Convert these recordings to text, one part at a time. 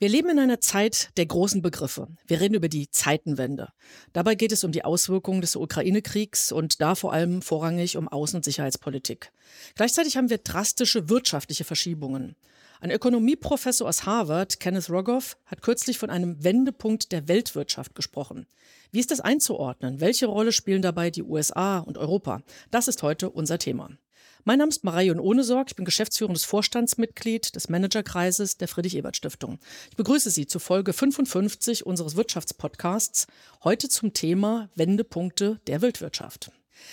Wir leben in einer Zeit der großen Begriffe. Wir reden über die Zeitenwende. Dabei geht es um die Auswirkungen des Ukraine-Kriegs und da vor allem vorrangig um Außen- und Sicherheitspolitik. Gleichzeitig haben wir drastische wirtschaftliche Verschiebungen. Ein Ökonomieprofessor aus Harvard, Kenneth Rogoff, hat kürzlich von einem Wendepunkt der Weltwirtschaft gesprochen. Wie ist das einzuordnen? Welche Rolle spielen dabei die USA und Europa? Das ist heute unser Thema. Mein Name ist Marion Ohnesorg. Ich bin geschäftsführendes Vorstandsmitglied des Managerkreises der Friedrich-Ebert-Stiftung. Ich begrüße Sie zu Folge 55 unseres Wirtschaftspodcasts. Heute zum Thema Wendepunkte der Weltwirtschaft.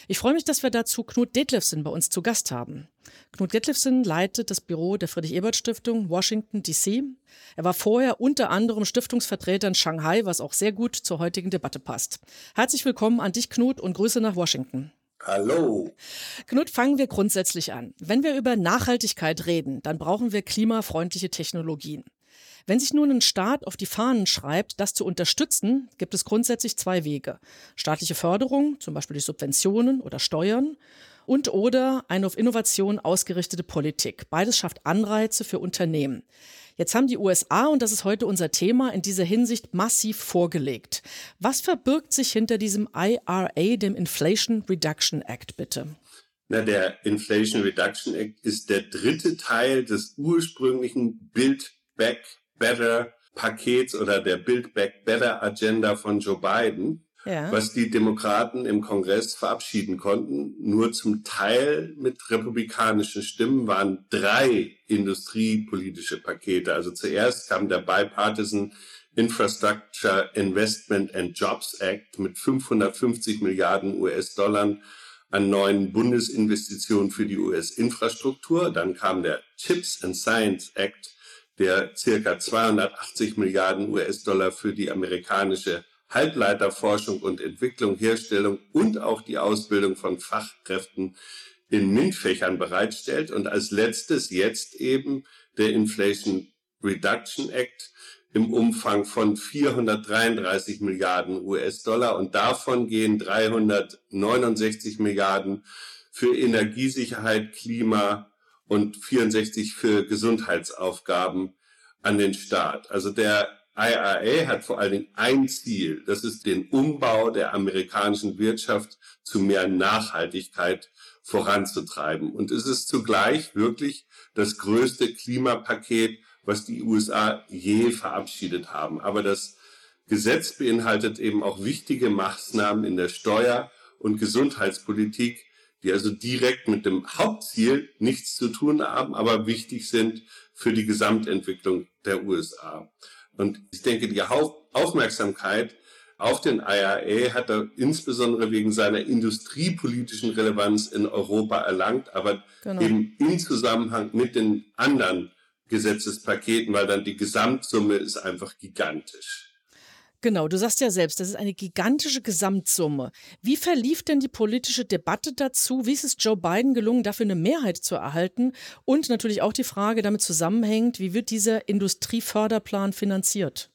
Ich freue mich, dass wir dazu Knut Detlefsen bei uns zu Gast haben. Knut Detlefsen leitet das Büro der Friedrich-Ebert-Stiftung Washington, D.C. Er war vorher unter anderem Stiftungsvertreter in Shanghai, was auch sehr gut zur heutigen Debatte passt. Herzlich willkommen an dich, Knut, und Grüße nach Washington. Hallo. Knut, fangen wir grundsätzlich an. Wenn wir über Nachhaltigkeit reden, dann brauchen wir klimafreundliche Technologien. Wenn sich nun ein Staat auf die Fahnen schreibt, das zu unterstützen, gibt es grundsätzlich zwei Wege. Staatliche Förderung, zum Beispiel durch Subventionen oder Steuern, und oder eine auf Innovation ausgerichtete Politik. Beides schafft Anreize für Unternehmen. Jetzt haben die USA, und das ist heute unser Thema, in dieser Hinsicht massiv vorgelegt. Was verbirgt sich hinter diesem IRA, dem Inflation Reduction Act, bitte? Na, der Inflation Reduction Act ist der dritte Teil des ursprünglichen Build Back Better Pakets oder der Build Back Better Agenda von Joe Biden ja. was die Demokraten im Kongress verabschieden konnten. Nur zum Teil mit republikanischen Stimmen waren drei industriepolitische Pakete. Also zuerst kam der Bipartisan Infrastructure Investment and Jobs Act mit 550 Milliarden US-Dollar an neuen Bundesinvestitionen für die US-Infrastruktur. Dann kam der Chips and Science Act, der circa 280 Milliarden US-Dollar für die amerikanische Halbleiterforschung und Entwicklung, Herstellung und auch die Ausbildung von Fachkräften in MINT-Fächern bereitstellt. Und als letztes jetzt eben der Inflation Reduction Act im Umfang von 433 Milliarden US-Dollar und davon gehen 369 Milliarden für Energiesicherheit, Klima und 64 für Gesundheitsaufgaben an den Staat. Also der IRA hat vor allen Dingen ein Ziel, das ist den Umbau der amerikanischen Wirtschaft zu mehr Nachhaltigkeit voranzutreiben. Und es ist zugleich wirklich das größte Klimapaket, was die USA je verabschiedet haben. Aber das Gesetz beinhaltet eben auch wichtige Maßnahmen in der Steuer- und Gesundheitspolitik, die also direkt mit dem Hauptziel nichts zu tun haben, aber wichtig sind für die Gesamtentwicklung der USA. Und ich denke, die Aufmerksamkeit auf den IRA hat er insbesondere wegen seiner industriepolitischen Relevanz in Europa erlangt, aber genau. eben im Zusammenhang mit den anderen Gesetzespaketen, weil dann die Gesamtsumme ist einfach gigantisch. Genau, du sagst ja selbst, das ist eine gigantische Gesamtsumme. Wie verlief denn die politische Debatte dazu? Wie ist es Joe Biden gelungen, dafür eine Mehrheit zu erhalten? Und natürlich auch die Frage damit zusammenhängt, wie wird dieser Industrieförderplan finanziert?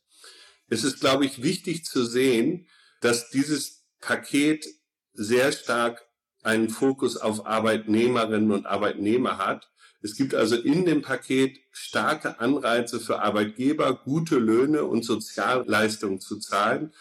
Es ist, glaube ich, wichtig zu sehen, dass dieses Paket sehr stark einen Fokus auf Arbeitnehmerinnen und Arbeitnehmer hat es gibt also in dem Paket starke Anreize für Arbeitgeber, gute Löhne und Sozialleistungen zu zahlen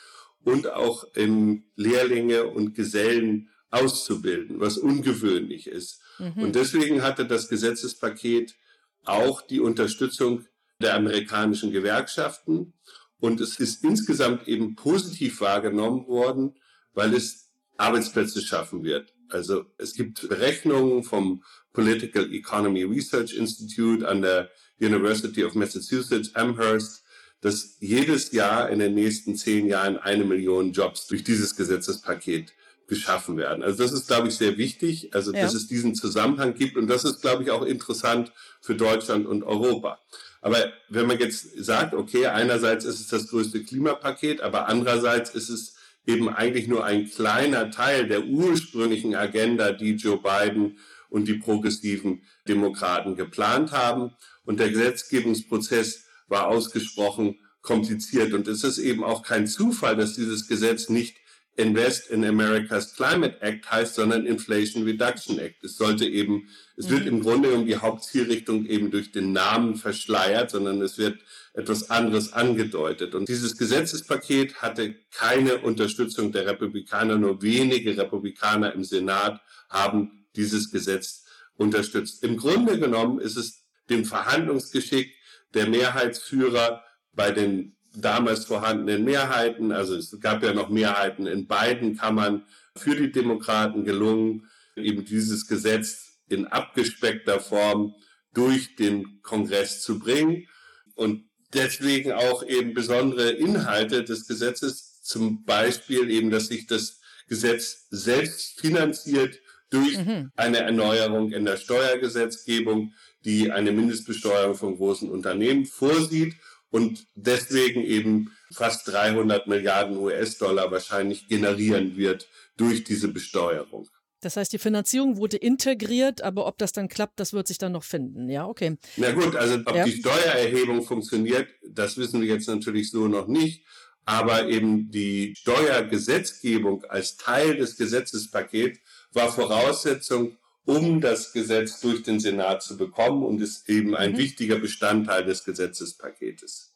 und auch im Lehrlinge und Gesellen auszubilden, was ungewöhnlich ist. Mhm. Und deswegen hatte das Gesetzespaket auch die Unterstützung der amerikanischen Gewerkschaften. Und es ist insgesamt eben positiv wahrgenommen worden, weil es Arbeitsplätze schaffen wird. Also es gibt Berechnungen vom Political Economy Research Institute an der University of Massachusetts Amherst, dass jedes Jahr in den nächsten zehn Jahren eine Million Jobs durch dieses Gesetzespaket geschaffen werden. Also das ist, glaube ich, sehr wichtig, also ja. dass es diesen Zusammenhang gibt und das ist, glaube ich, auch interessant für Deutschland und Europa. Aber wenn man jetzt sagt, okay, einerseits ist es das größte Klimapaket, aber andererseits ist es eben eigentlich nur ein kleiner Teil der ursprünglichen Agenda, die Joe Biden und die progressiven Demokraten geplant haben. Und der Gesetzgebungsprozess war ausgesprochen kompliziert. Und es ist eben auch kein Zufall, dass dieses Gesetz nicht Invest in America's Climate Act heißt, sondern Inflation Reduction Act. Es sollte eben, es wird im Grunde um die Hauptzielrichtung eben durch den Namen verschleiert, sondern es wird etwas anderes angedeutet. Und dieses Gesetzespaket hatte keine Unterstützung der Republikaner. Nur wenige Republikaner im Senat haben dieses Gesetz unterstützt. Im Grunde genommen ist es dem Verhandlungsgeschick der Mehrheitsführer bei den damals vorhandenen Mehrheiten, also es gab ja noch Mehrheiten in beiden Kammern für die Demokraten gelungen, eben dieses Gesetz in abgespeckter Form durch den Kongress zu bringen. Und deswegen auch eben besondere Inhalte des Gesetzes, zum Beispiel eben, dass sich das Gesetz selbst finanziert durch mhm. eine Erneuerung in der Steuergesetzgebung, die eine Mindestbesteuerung von großen Unternehmen vorsieht und deswegen eben fast 300 Milliarden US-Dollar wahrscheinlich generieren wird durch diese Besteuerung. Das heißt, die Finanzierung wurde integriert, aber ob das dann klappt, das wird sich dann noch finden. Ja, okay. Na gut, also ob ja. die Steuererhebung funktioniert, das wissen wir jetzt natürlich so noch nicht. Aber eben die Steuergesetzgebung als Teil des Gesetzespakets war Voraussetzung, um das Gesetz durch den Senat zu bekommen und ist eben ein mhm. wichtiger Bestandteil des Gesetzespaketes.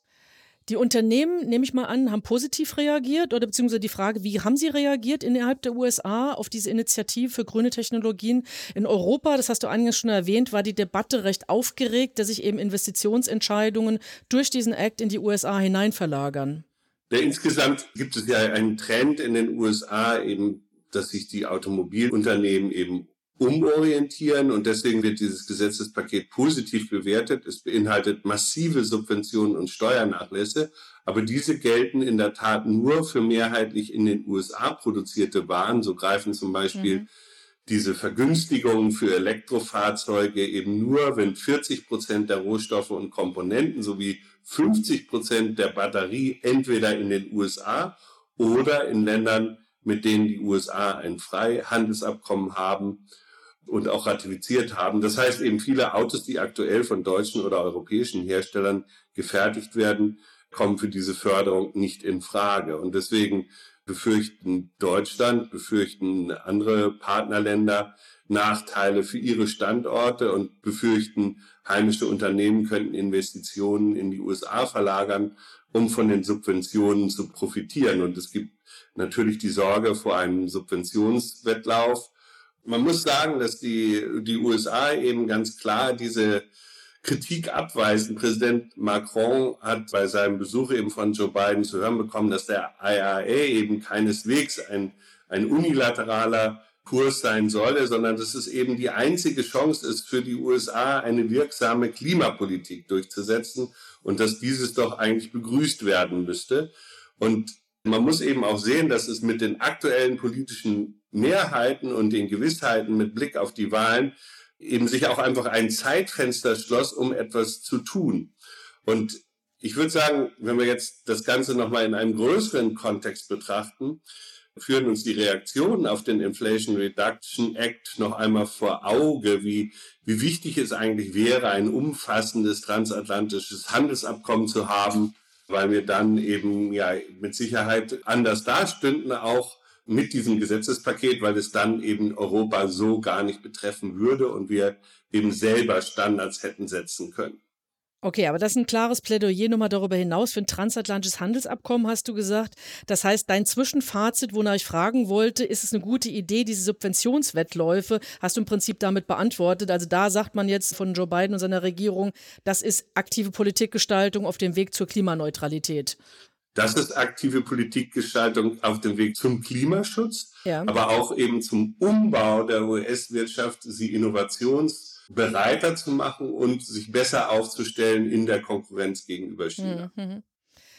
Die Unternehmen, nehme ich mal an, haben positiv reagiert oder beziehungsweise die Frage, wie haben sie reagiert innerhalb der USA auf diese Initiative für grüne Technologien? In Europa, das hast du eingangs schon erwähnt, war die Debatte recht aufgeregt, dass sich eben Investitionsentscheidungen durch diesen Act in die USA hinein verlagern. Ja, insgesamt gibt es ja einen Trend in den USA eben, dass sich die Automobilunternehmen eben umorientieren und deswegen wird dieses Gesetzespaket positiv bewertet. Es beinhaltet massive Subventionen und Steuernachlässe, aber diese gelten in der Tat nur für mehrheitlich in den USA produzierte Waren. So greifen zum Beispiel mhm. diese Vergünstigungen für Elektrofahrzeuge eben nur, wenn 40 Prozent der Rohstoffe und Komponenten sowie 50 Prozent der Batterie entweder in den USA oder in Ländern, mit denen die USA ein Freihandelsabkommen haben, und auch ratifiziert haben. Das heißt eben viele Autos, die aktuell von deutschen oder europäischen Herstellern gefertigt werden, kommen für diese Förderung nicht in Frage. Und deswegen befürchten Deutschland, befürchten andere Partnerländer Nachteile für ihre Standorte und befürchten, heimische Unternehmen könnten Investitionen in die USA verlagern, um von den Subventionen zu profitieren. Und es gibt natürlich die Sorge vor einem Subventionswettlauf, man muss sagen, dass die, die USA eben ganz klar diese Kritik abweisen. Präsident Macron hat bei seinem Besuch eben von Joe Biden zu hören bekommen, dass der IRA eben keineswegs ein, ein unilateraler Kurs sein solle, sondern dass es eben die einzige Chance ist für die USA, eine wirksame Klimapolitik durchzusetzen und dass dieses doch eigentlich begrüßt werden müsste. Und man muss eben auch sehen, dass es mit den aktuellen politischen Mehrheiten und den Gewissheiten mit Blick auf die Wahlen eben sich auch einfach ein Zeitfenster schloss, um etwas zu tun. Und ich würde sagen, wenn wir jetzt das Ganze nochmal in einem größeren Kontext betrachten, führen uns die Reaktionen auf den Inflation Reduction Act noch einmal vor Auge, wie, wie wichtig es eigentlich wäre, ein umfassendes transatlantisches Handelsabkommen zu haben, weil wir dann eben ja mit Sicherheit anders dastünden, auch mit diesem Gesetzespaket, weil es dann eben Europa so gar nicht betreffen würde und wir eben selber Standards hätten setzen können. Okay, aber das ist ein klares Plädoyer nochmal darüber hinaus für ein transatlantisches Handelsabkommen, hast du gesagt. Das heißt, dein Zwischenfazit, wonach ich fragen wollte, ist es eine gute Idee, diese Subventionswettläufe, hast du im Prinzip damit beantwortet. Also da sagt man jetzt von Joe Biden und seiner Regierung, das ist aktive Politikgestaltung auf dem Weg zur Klimaneutralität. Das ist aktive Politikgestaltung auf dem Weg zum Klimaschutz, ja. aber auch eben zum Umbau der US-Wirtschaft, sie innovations- bereiter zu machen und sich besser aufzustellen in der Konkurrenz gegenüber China. Mhm.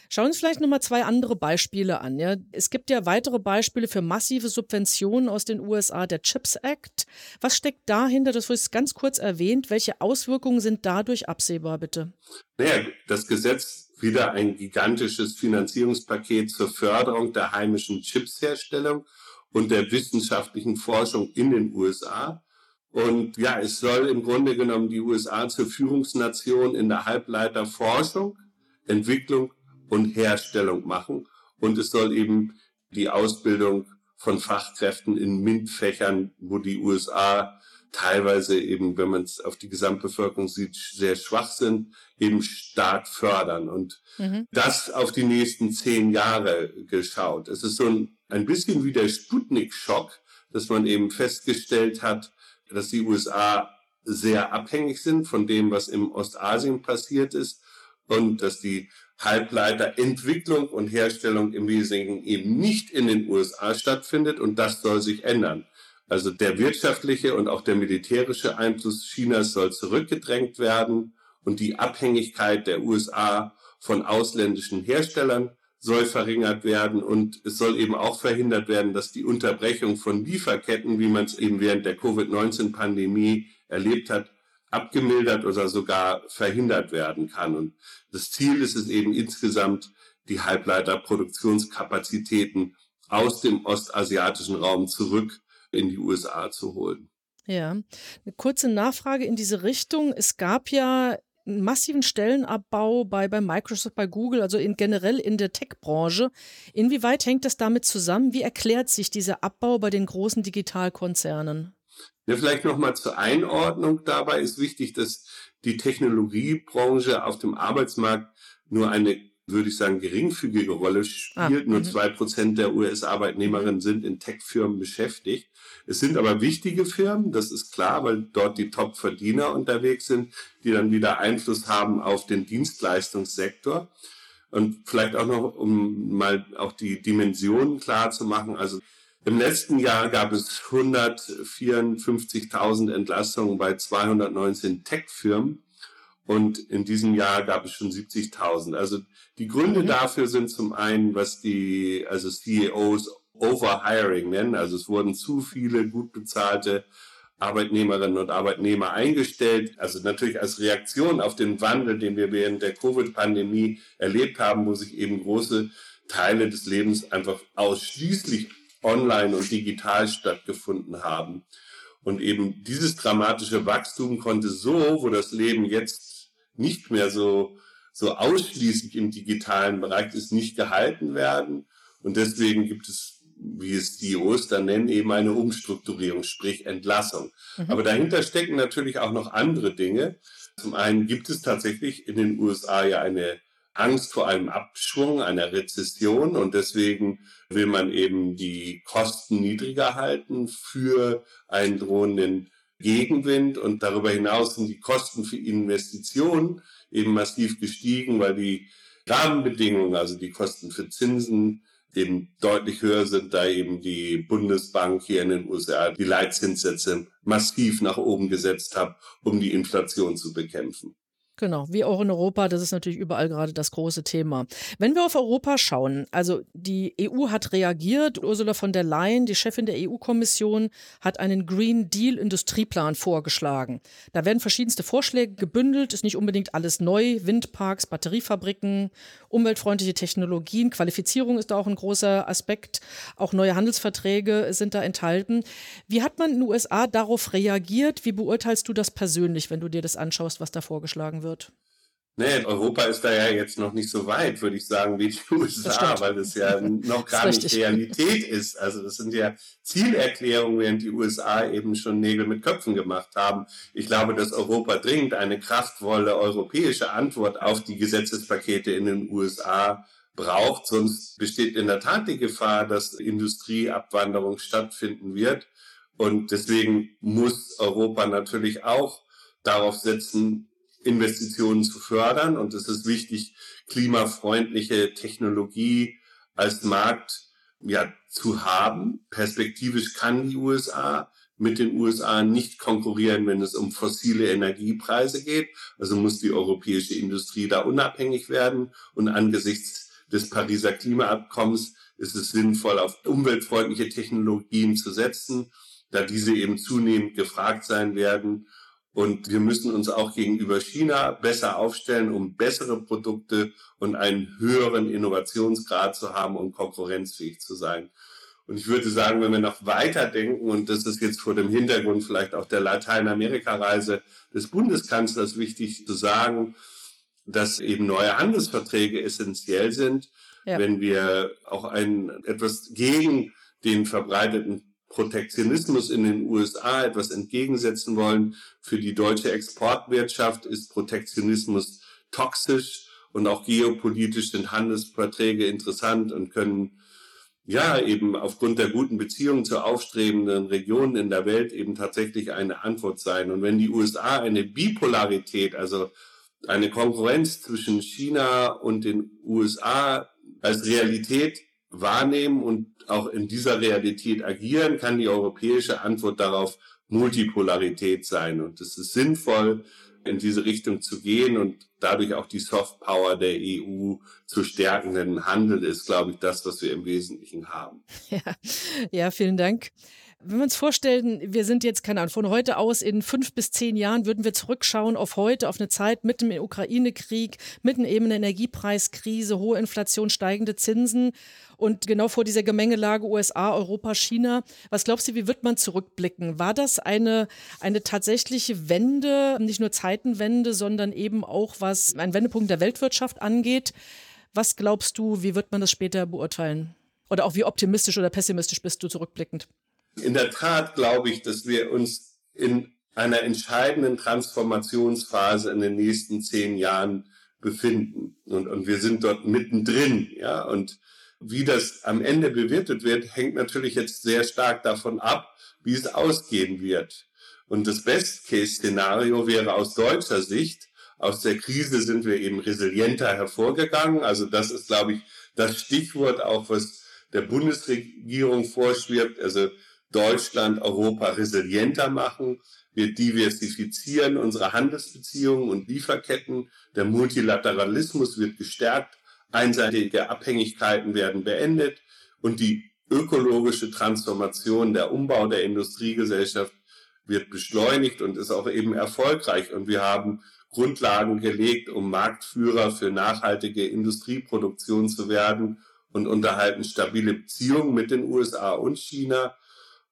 Schauen wir uns vielleicht nochmal zwei andere Beispiele an. Ja. Es gibt ja weitere Beispiele für massive Subventionen aus den USA, der CHIPS Act. Was steckt dahinter? Das wurde ganz kurz erwähnt. Welche Auswirkungen sind dadurch absehbar, bitte? Naja, das Gesetz wieder ein gigantisches Finanzierungspaket zur Förderung der heimischen Chipsherstellung und der wissenschaftlichen Forschung in den USA. Und ja, es soll im Grunde genommen die USA zur Führungsnation in der Halbleiterforschung, Entwicklung und Herstellung machen. Und es soll eben die Ausbildung von Fachkräften in MINT-Fächern, wo die USA teilweise eben, wenn man es auf die Gesamtbevölkerung sieht, sehr schwach sind, eben stark fördern. Und mhm. das auf die nächsten zehn Jahre geschaut. Es ist so ein, ein bisschen wie der Sputnik-Schock, dass man eben festgestellt hat, dass die USA sehr abhängig sind von dem, was im Ostasien passiert ist und dass die Halbleiterentwicklung und Herstellung im Wesentlichen eben nicht in den USA stattfindet und das soll sich ändern. Also der wirtschaftliche und auch der militärische Einfluss Chinas soll zurückgedrängt werden und die Abhängigkeit der USA von ausländischen Herstellern soll verringert werden und es soll eben auch verhindert werden, dass die Unterbrechung von Lieferketten, wie man es eben während der Covid-19-Pandemie erlebt hat, abgemildert oder sogar verhindert werden kann. Und das Ziel ist es eben insgesamt, die Halbleiterproduktionskapazitäten aus dem ostasiatischen Raum zurück in die USA zu holen. Ja, eine kurze Nachfrage in diese Richtung. Es gab ja einen massiven Stellenabbau bei, bei Microsoft, bei Google, also in, generell in der Tech-Branche. Inwieweit hängt das damit zusammen? Wie erklärt sich dieser Abbau bei den großen Digitalkonzernen? Ja, vielleicht nochmal zur Einordnung dabei ist wichtig, dass die Technologiebranche auf dem Arbeitsmarkt nur eine, würde ich sagen, geringfügige Rolle spielt. Ah, nur mhm. zwei Prozent der US-Arbeitnehmerinnen sind in Tech-Firmen beschäftigt. Es sind aber wichtige Firmen, das ist klar, weil dort die Top-Verdiener unterwegs sind, die dann wieder Einfluss haben auf den Dienstleistungssektor. Und vielleicht auch noch, um mal auch die Dimensionen klar zu machen. Also im letzten Jahr gab es 154.000 Entlassungen bei 219 Tech-Firmen und in diesem Jahr gab es schon 70.000. Also die Gründe mhm. dafür sind zum einen, was die also CEOs Overhiring nennen, also es wurden zu viele gut bezahlte Arbeitnehmerinnen und Arbeitnehmer eingestellt. Also natürlich als Reaktion auf den Wandel, den wir während der Covid-Pandemie erlebt haben, wo sich eben große Teile des Lebens einfach ausschließlich online und digital stattgefunden haben. Und eben dieses dramatische Wachstum konnte so, wo das Leben jetzt nicht mehr so, so ausschließlich im digitalen Bereich ist, nicht gehalten werden. Und deswegen gibt es, wie es die Oster nennen, eben eine Umstrukturierung, sprich Entlassung. Mhm. Aber dahinter stecken natürlich auch noch andere Dinge. Zum einen gibt es tatsächlich in den USA ja eine Angst vor einem Abschwung, einer Rezession und deswegen will man eben die Kosten niedriger halten für einen drohenden Gegenwind und darüber hinaus sind die Kosten für Investitionen eben massiv gestiegen, weil die Rahmenbedingungen, also die Kosten für Zinsen eben deutlich höher sind, da eben die Bundesbank hier in den USA die Leitzinssätze massiv nach oben gesetzt hat, um die Inflation zu bekämpfen. Genau, wie auch in Europa, das ist natürlich überall gerade das große Thema. Wenn wir auf Europa schauen, also die EU hat reagiert, Ursula von der Leyen, die Chefin der EU-Kommission, hat einen Green Deal Industrieplan vorgeschlagen. Da werden verschiedenste Vorschläge gebündelt, ist nicht unbedingt alles neu, Windparks, Batteriefabriken, umweltfreundliche Technologien, Qualifizierung ist da auch ein großer Aspekt, auch neue Handelsverträge sind da enthalten. Wie hat man in den USA darauf reagiert? Wie beurteilst du das persönlich, wenn du dir das anschaust, was da vorgeschlagen wird? Wird. Nee, Europa ist da ja jetzt noch nicht so weit, würde ich sagen, wie die USA, das weil das ja noch gar nicht Realität ist. Also das sind ja Zielerklärungen, während die USA eben schon Nägel mit Köpfen gemacht haben. Ich glaube, dass Europa dringend eine kraftvolle europäische Antwort auf die Gesetzespakete in den USA braucht. Sonst besteht in der Tat die Gefahr, dass Industrieabwanderung stattfinden wird. Und deswegen muss Europa natürlich auch darauf setzen, Investitionen zu fördern. Und es ist wichtig, klimafreundliche Technologie als Markt ja, zu haben. Perspektivisch kann die USA mit den USA nicht konkurrieren, wenn es um fossile Energiepreise geht. Also muss die europäische Industrie da unabhängig werden. Und angesichts des Pariser Klimaabkommens ist es sinnvoll, auf umweltfreundliche Technologien zu setzen, da diese eben zunehmend gefragt sein werden. Und wir müssen uns auch gegenüber China besser aufstellen, um bessere Produkte und einen höheren Innovationsgrad zu haben, um konkurrenzfähig zu sein. Und ich würde sagen, wenn wir noch weiter denken, und das ist jetzt vor dem Hintergrund vielleicht auch der Lateinamerika-Reise des Bundeskanzlers wichtig zu sagen, dass eben neue Handelsverträge essentiell sind, ja. wenn wir auch ein, etwas gegen den verbreiteten Protektionismus in den USA etwas entgegensetzen wollen. Für die deutsche Exportwirtschaft ist Protektionismus toxisch und auch geopolitisch sind Handelsverträge interessant und können ja eben aufgrund der guten Beziehungen zu aufstrebenden Regionen in der Welt eben tatsächlich eine Antwort sein. Und wenn die USA eine Bipolarität, also eine Konkurrenz zwischen China und den USA als Realität wahrnehmen und auch in dieser Realität agieren, kann die europäische Antwort darauf Multipolarität sein. Und es ist sinnvoll, in diese Richtung zu gehen und dadurch auch die Soft Power der EU zu stärken. Denn Handel ist, glaube ich, das, was wir im Wesentlichen haben. Ja, ja vielen Dank. Wenn wir uns vorstellen, wir sind jetzt, keine Ahnung, von heute aus in fünf bis zehn Jahren würden wir zurückschauen auf heute, auf eine Zeit mitten im Ukraine-Krieg, mitten eben in Energiepreiskrise, hohe Inflation, steigende Zinsen und genau vor dieser Gemengelage USA, Europa, China. Was glaubst du, wie wird man zurückblicken? War das eine, eine tatsächliche Wende, nicht nur Zeitenwende, sondern eben auch was ein Wendepunkt der Weltwirtschaft angeht? Was glaubst du, wie wird man das später beurteilen? Oder auch wie optimistisch oder pessimistisch bist du zurückblickend? In der Tat glaube ich, dass wir uns in einer entscheidenden Transformationsphase in den nächsten zehn Jahren befinden. Und, und wir sind dort mittendrin, ja. Und wie das am Ende bewertet wird, hängt natürlich jetzt sehr stark davon ab, wie es ausgehen wird. Und das Best-Case-Szenario wäre aus deutscher Sicht, aus der Krise sind wir eben resilienter hervorgegangen. Also das ist, glaube ich, das Stichwort auch, was der Bundesregierung vorschwebt. Also Deutschland, Europa resilienter machen. Wir diversifizieren unsere Handelsbeziehungen und Lieferketten. Der Multilateralismus wird gestärkt. Einseitige Abhängigkeiten werden beendet und die ökologische Transformation, der Umbau der Industriegesellschaft wird beschleunigt und ist auch eben erfolgreich. Und wir haben Grundlagen gelegt, um Marktführer für nachhaltige Industrieproduktion zu werden und unterhalten stabile Beziehungen mit den USA und China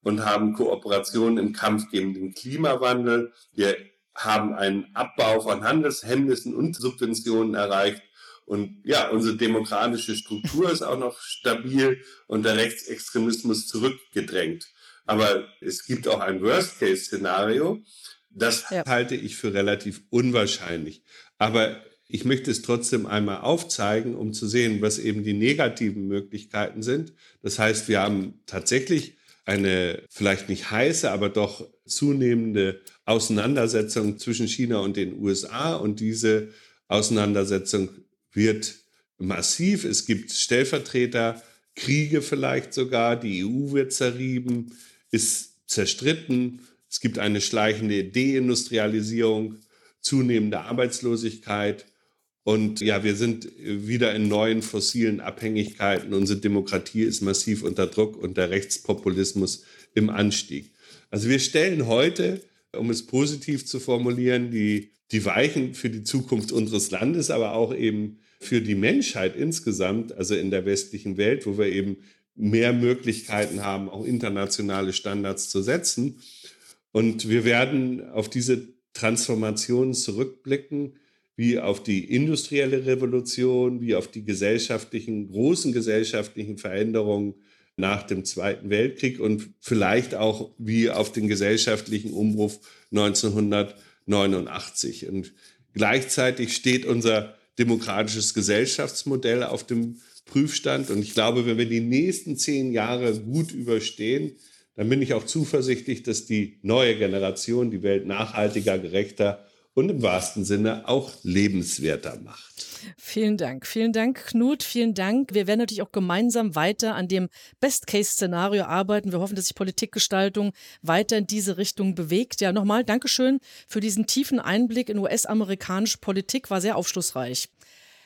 und haben Kooperationen im Kampf gegen den Klimawandel. Wir haben einen Abbau von Handelshemmnissen und Subventionen erreicht. Und ja, unsere demokratische Struktur ist auch noch stabil und der Rechtsextremismus zurückgedrängt. Aber es gibt auch ein Worst-Case-Szenario. Das ja. halte ich für relativ unwahrscheinlich. Aber ich möchte es trotzdem einmal aufzeigen, um zu sehen, was eben die negativen Möglichkeiten sind. Das heißt, wir haben tatsächlich eine vielleicht nicht heiße, aber doch zunehmende Auseinandersetzung zwischen China und den USA. Und diese Auseinandersetzung wird massiv. Es gibt Stellvertreter, Kriege vielleicht sogar. Die EU wird zerrieben, ist zerstritten. Es gibt eine schleichende Deindustrialisierung, zunehmende Arbeitslosigkeit. Und ja, wir sind wieder in neuen fossilen Abhängigkeiten. Unsere Demokratie ist massiv unter Druck und der Rechtspopulismus im Anstieg. Also wir stellen heute, um es positiv zu formulieren, die, die Weichen für die Zukunft unseres Landes, aber auch eben für die Menschheit insgesamt, also in der westlichen Welt, wo wir eben mehr Möglichkeiten haben, auch internationale Standards zu setzen. Und wir werden auf diese Transformation zurückblicken wie auf die industrielle Revolution, wie auf die gesellschaftlichen, großen gesellschaftlichen Veränderungen nach dem Zweiten Weltkrieg und vielleicht auch wie auf den gesellschaftlichen Umbruch 1989. Und gleichzeitig steht unser demokratisches Gesellschaftsmodell auf dem Prüfstand. Und ich glaube, wenn wir die nächsten zehn Jahre gut überstehen, dann bin ich auch zuversichtlich, dass die neue Generation die Welt nachhaltiger, gerechter und im wahrsten Sinne auch lebenswerter macht. Vielen Dank. Vielen Dank, Knut. Vielen Dank. Wir werden natürlich auch gemeinsam weiter an dem Best-Case-Szenario arbeiten. Wir hoffen, dass sich Politikgestaltung weiter in diese Richtung bewegt. Ja, nochmal Dankeschön für diesen tiefen Einblick in US-amerikanische Politik. War sehr aufschlussreich.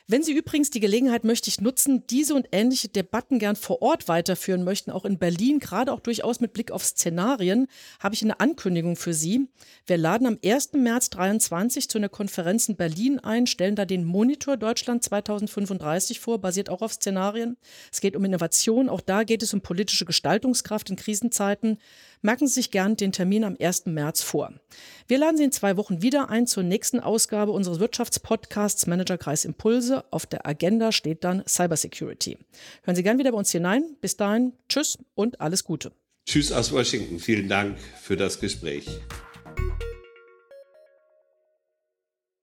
Wenn Sie übrigens die Gelegenheit möchte ich nutzen, diese und ähnliche Debatten gern vor Ort weiterführen möchten, auch in Berlin, gerade auch durchaus mit Blick auf Szenarien, habe ich eine Ankündigung für Sie. Wir laden am 1. März 23 zu einer Konferenz in Berlin ein, stellen da den Monitor Deutschland 2035 vor, basiert auch auf Szenarien. Es geht um Innovation, auch da geht es um politische Gestaltungskraft in Krisenzeiten. Merken Sie sich gern den Termin am 1. März vor. Wir laden Sie in zwei Wochen wieder ein zur nächsten Ausgabe unseres Wirtschaftspodcasts Managerkreis Impulse. Impulse. Auf der Agenda steht dann Cybersecurity. Hören Sie gern wieder bei uns hinein. Bis dahin, tschüss und alles Gute. Tschüss aus Washington. Vielen Dank für das Gespräch.